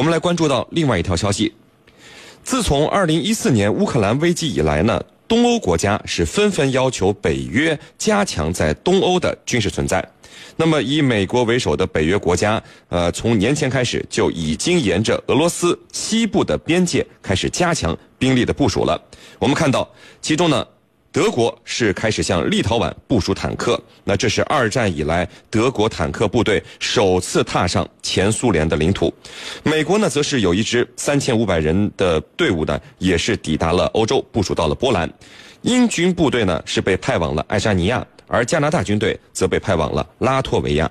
我们来关注到另外一条消息。自从二零一四年乌克兰危机以来呢，东欧国家是纷纷要求北约加强在东欧的军事存在。那么，以美国为首的北约国家，呃，从年前开始就已经沿着俄罗斯西部的边界开始加强兵力的部署了。我们看到，其中呢。德国是开始向立陶宛部署坦克，那这是二战以来德国坦克部队首次踏上前苏联的领土。美国呢，则是有一支三千五百人的队伍呢，也是抵达了欧洲，部署到了波兰。英军部队呢，是被派往了爱沙尼亚，而加拿大军队则被派往了拉脱维亚。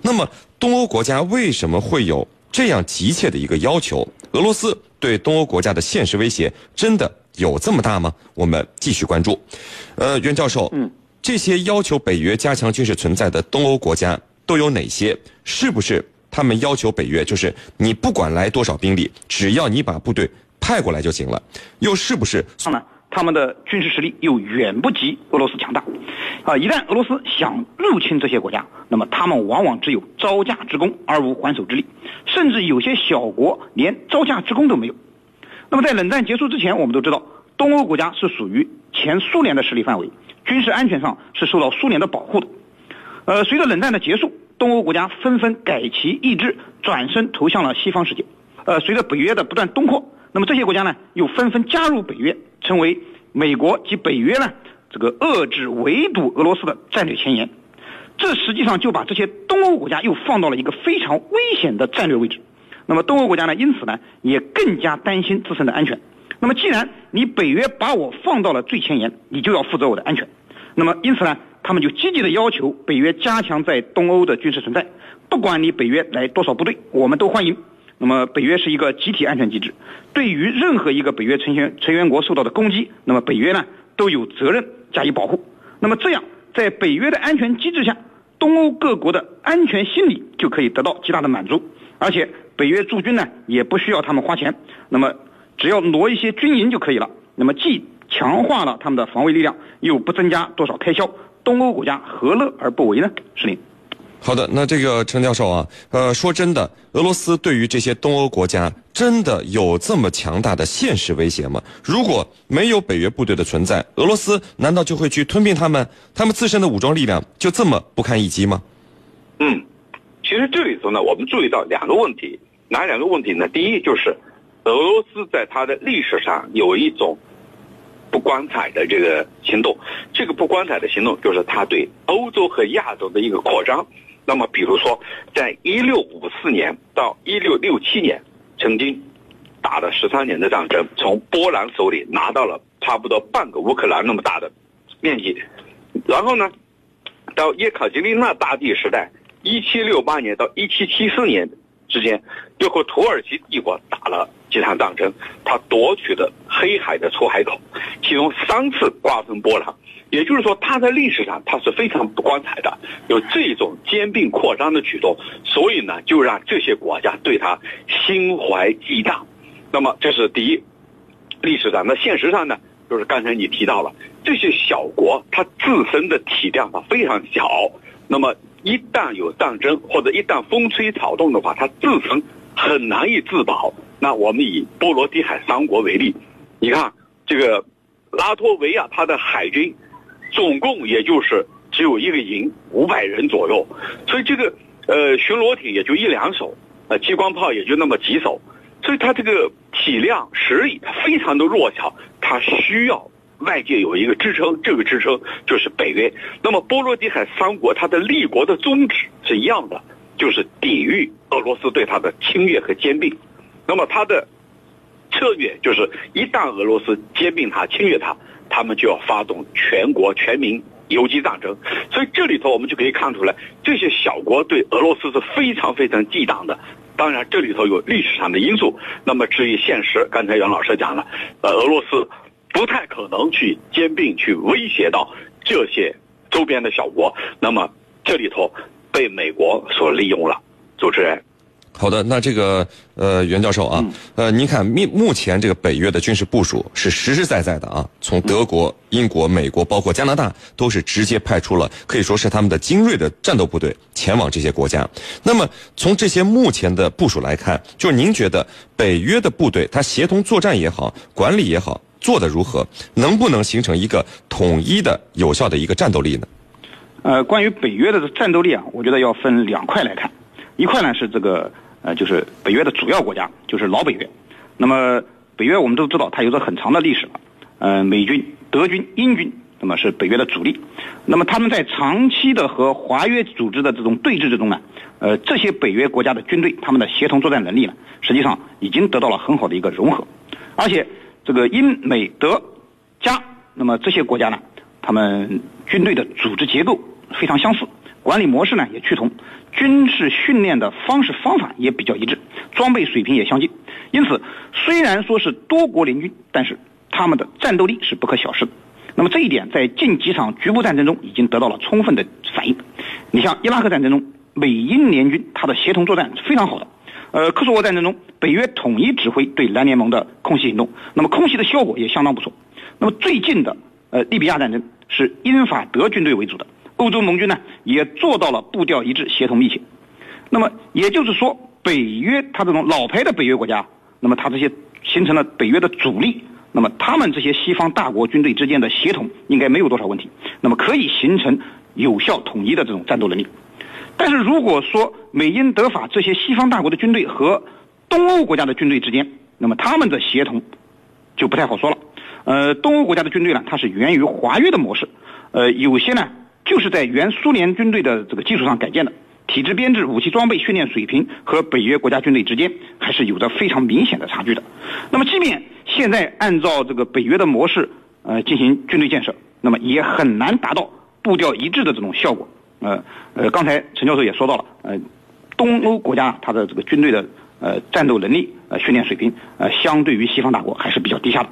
那么，东欧国家为什么会有这样急切的一个要求？俄罗斯对东欧国家的现实威胁真的？有这么大吗？我们继续关注。呃，袁教授，嗯，这些要求北约加强军事存在的东欧国家都有哪些？是不是他们要求北约就是你不管来多少兵力，只要你把部队派过来就行了？又是不是？当然，他们的军事实力又远不及俄罗斯强大。啊，一旦俄罗斯想入侵这些国家，那么他们往往只有招架之功而无还手之力，甚至有些小国连招架之功都没有。那么在冷战结束之前，我们都知道东欧国家是属于前苏联的势力范围，军事安全上是受到苏联的保护的。呃，随着冷战的结束，东欧国家纷纷改旗易帜，转身投向了西方世界。呃，随着北约的不断东扩，那么这些国家呢又纷纷加入北约，成为美国及北约呢这个遏制围堵俄罗斯的战略前沿。这实际上就把这些东欧国家又放到了一个非常危险的战略位置。那么东欧国家呢，因此呢，也更加担心自身的安全。那么既然你北约把我放到了最前沿，你就要负责我的安全。那么因此呢，他们就积极的要求北约加强在东欧的军事存在。不管你北约来多少部队，我们都欢迎。那么北约是一个集体安全机制，对于任何一个北约成员成员国受到的攻击，那么北约呢都有责任加以保护。那么这样，在北约的安全机制下，东欧各国的安全心理就可以得到极大的满足，而且。北约驻军呢，也不需要他们花钱，那么只要挪一些军营就可以了。那么既强化了他们的防卫力量，又不增加多少开销，东欧国家何乐而不为呢？是您。好的，那这个陈教授啊，呃，说真的，俄罗斯对于这些东欧国家真的有这么强大的现实威胁吗？如果没有北约部队的存在，俄罗斯难道就会去吞并他们？他们自身的武装力量就这么不堪一击吗？嗯，其实这里头呢，我们注意到两个问题。哪两个问题呢？第一就是，俄罗斯在它的历史上有一种不光彩的这个行动，这个不光彩的行动就是它对欧洲和亚洲的一个扩张。那么，比如说，在一六五四年到一六六七年，曾经打了十三年的战争，从波兰手里拿到了差不多半个乌克兰那么大的面积。然后呢，到叶卡捷琳娜大帝时代，一七六八年到一七七四年。之间又和土耳其帝国打了几场战争，他夺取的黑海的出海口，其中三次瓜分波兰，也就是说，他在历史上他是非常不光彩的，有这种兼并扩张的举动，所以呢，就让这些国家对他心怀忌惮。那么这是第一，历史上，那现实上呢，就是刚才你提到了这些小国，它自身的体量它非常小，那么。一旦有战争或者一旦风吹草动的话，它自身很难以自保。那我们以波罗的海三国为例，你看这个拉脱维亚，它的海军总共也就是只有一个营五百人左右，所以这个呃巡逻艇也就一两艘，呃激光炮也就那么几艘，所以它这个体量实力非常的弱小，它需要。外界有一个支撑，这个支撑就是北约。那么波罗的海三国它的立国的宗旨是一样的，就是抵御俄罗斯对它的侵略和兼并。那么它的策略就是，一旦俄罗斯兼并它、侵略它，他们就要发动全国全民游击战争。所以这里头我们就可以看出来，这些小国对俄罗斯是非常非常忌惮的。当然，这里头有历史上的因素。那么至于现实，刚才袁老师讲了，呃，俄罗斯。不太可能去兼并、去威胁到这些周边的小国，那么这里头被美国所利用了。主持人，好的，那这个呃，袁教授啊，呃，您看，目目前这个北约的军事部署是实实在在的啊，从德国、英国、美国，包括加拿大，都是直接派出了可以说是他们的精锐的战斗部队前往这些国家。那么从这些目前的部署来看，就是您觉得北约的部队它协同作战也好，管理也好，做得如何？能不能形成一个统一的、有效的一个战斗力呢？呃，关于北约的战斗力啊，我觉得要分两块来看，一块呢是这个。呃，就是北约的主要国家，就是老北约。那么北约我们都知道，它有着很长的历史了。呃，美军、德军、英军，那么是北约的主力。那么他们在长期的和华约组织的这种对峙之中呢，呃，这些北约国家的军队，他们的协同作战能力呢，实际上已经得到了很好的一个融合。而且这个英美德加，那么这些国家呢，他们军队的组织结构非常相似。管理模式呢也趋同，军事训练的方式方法也比较一致，装备水平也相近。因此，虽然说是多国联军，但是他们的战斗力是不可小视的。那么这一点在近几场局部战争中已经得到了充分的反映。你像伊拉克战争中，美英联军它的协同作战是非常好的。呃，科索沃战争中，北约统一指挥对蓝联盟的空袭行动，那么空袭的效果也相当不错。那么最近的呃利比亚战争是英法德军队为主的。欧洲盟军呢也做到了步调一致、协同密切。那么也就是说，北约它这种老牌的北约国家，那么它这些形成了北约的主力，那么他们这些西方大国军队之间的协同应该没有多少问题，那么可以形成有效统一的这种战斗能力。但是如果说美英德法这些西方大国的军队和东欧国家的军队之间，那么他们的协同就不太好说了。呃，东欧国家的军队呢，它是源于华约的模式，呃，有些呢。就是在原苏联军队的这个基础上改建的，体制编制、武器装备、训练水平和北约国家军队之间还是有着非常明显的差距的。那么，即便现在按照这个北约的模式，呃，进行军队建设，那么也很难达到步调一致的这种效果。呃呃，刚才陈教授也说到了，呃，东欧国家它的这个军队的呃战斗能力、呃训练水平，呃，相对于西方大国还是比较低下的。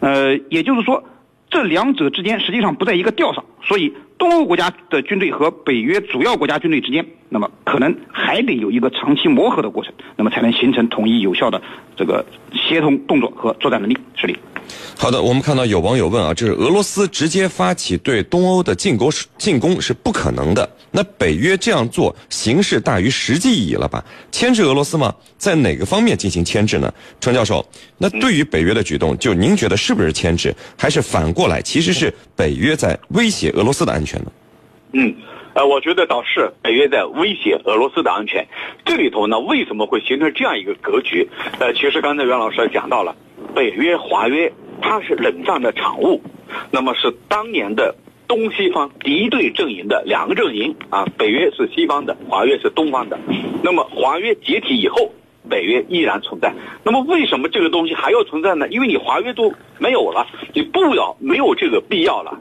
呃，也就是说。这两者之间实际上不在一个调上，所以东欧国家的军队和北约主要国家军队之间，那么可能还得有一个长期磨合的过程，那么才能形成统一有效的这个协同动作和作战能力实力。好的，我们看到有网友问啊，这是俄罗斯直接发起对东欧的进攻进攻是不可能的。那北约这样做，形式大于实际意义了吧？牵制俄罗斯吗？在哪个方面进行牵制呢？程教授，那对于北约的举动，就您觉得是不是牵制，还是反过来其实是北约在威胁俄罗斯的安全呢？嗯，呃，我觉得倒是北约在威胁俄罗斯的安全。这里头呢，为什么会形成这样一个格局？呃，其实刚才袁老师讲到了，北约、华约。它是冷战的产物，那么是当年的东西方敌对阵营的两个阵营啊，北约是西方的，华约是东方的。那么华约解体以后，北约依然存在。那么为什么这个东西还要存在呢？因为你华约都没有了，你不要没有这个必要了。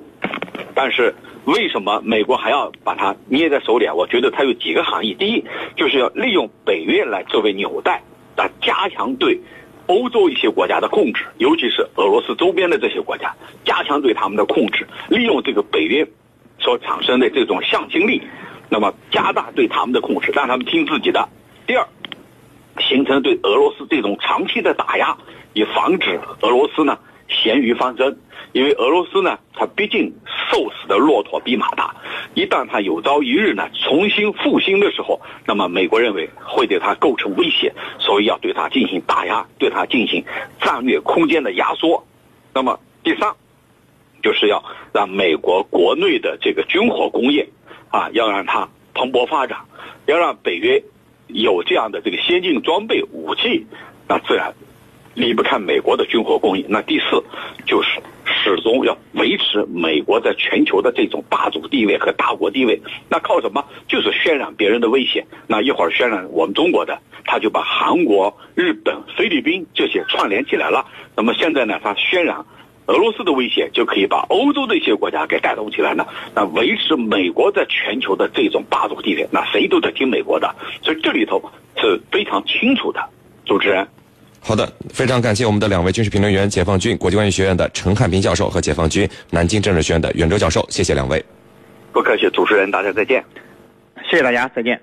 但是为什么美国还要把它捏在手里啊？我觉得它有几个含义。第一，就是要利用北约来作为纽带，来加强对。欧洲一些国家的控制，尤其是俄罗斯周边的这些国家，加强对他们的控制，利用这个北约所产生的这种向心力，那么加大对他们的控制，让他们听自己的。第二，形成对俄罗斯这种长期的打压，以防止俄罗斯呢咸鱼翻身。因为俄罗斯呢，它毕竟瘦死的骆驼比马大，一旦它有朝一日呢重新复兴的时候，那么美国认为会对它构成威胁，所以要对它进行打压，对它进行战略空间的压缩。那么第三，就是要让美国国内的这个军火工业啊，要让它蓬勃发展，要让北约有这样的这个先进装备武器，那自然离不开美国的军火供应。那第四就是。始终要维持美国在全球的这种霸主地位和大国地位，那靠什么？就是渲染别人的威胁。那一会儿渲染我们中国的，他就把韩国、日本、菲律宾这些串联起来了。那么现在呢，他渲染俄罗斯的威胁，就可以把欧洲的一些国家给带动起来呢。那维持美国在全球的这种霸主地位，那谁都得听美国的。所以这里头是非常清楚的，主持人。好的，非常感谢我们的两位军事评论员，解放军国际关系学院的陈汉平教授和解放军南京政治学院的袁周教授，谢谢两位。不客气，主持人，大家再见。谢谢大家，再见。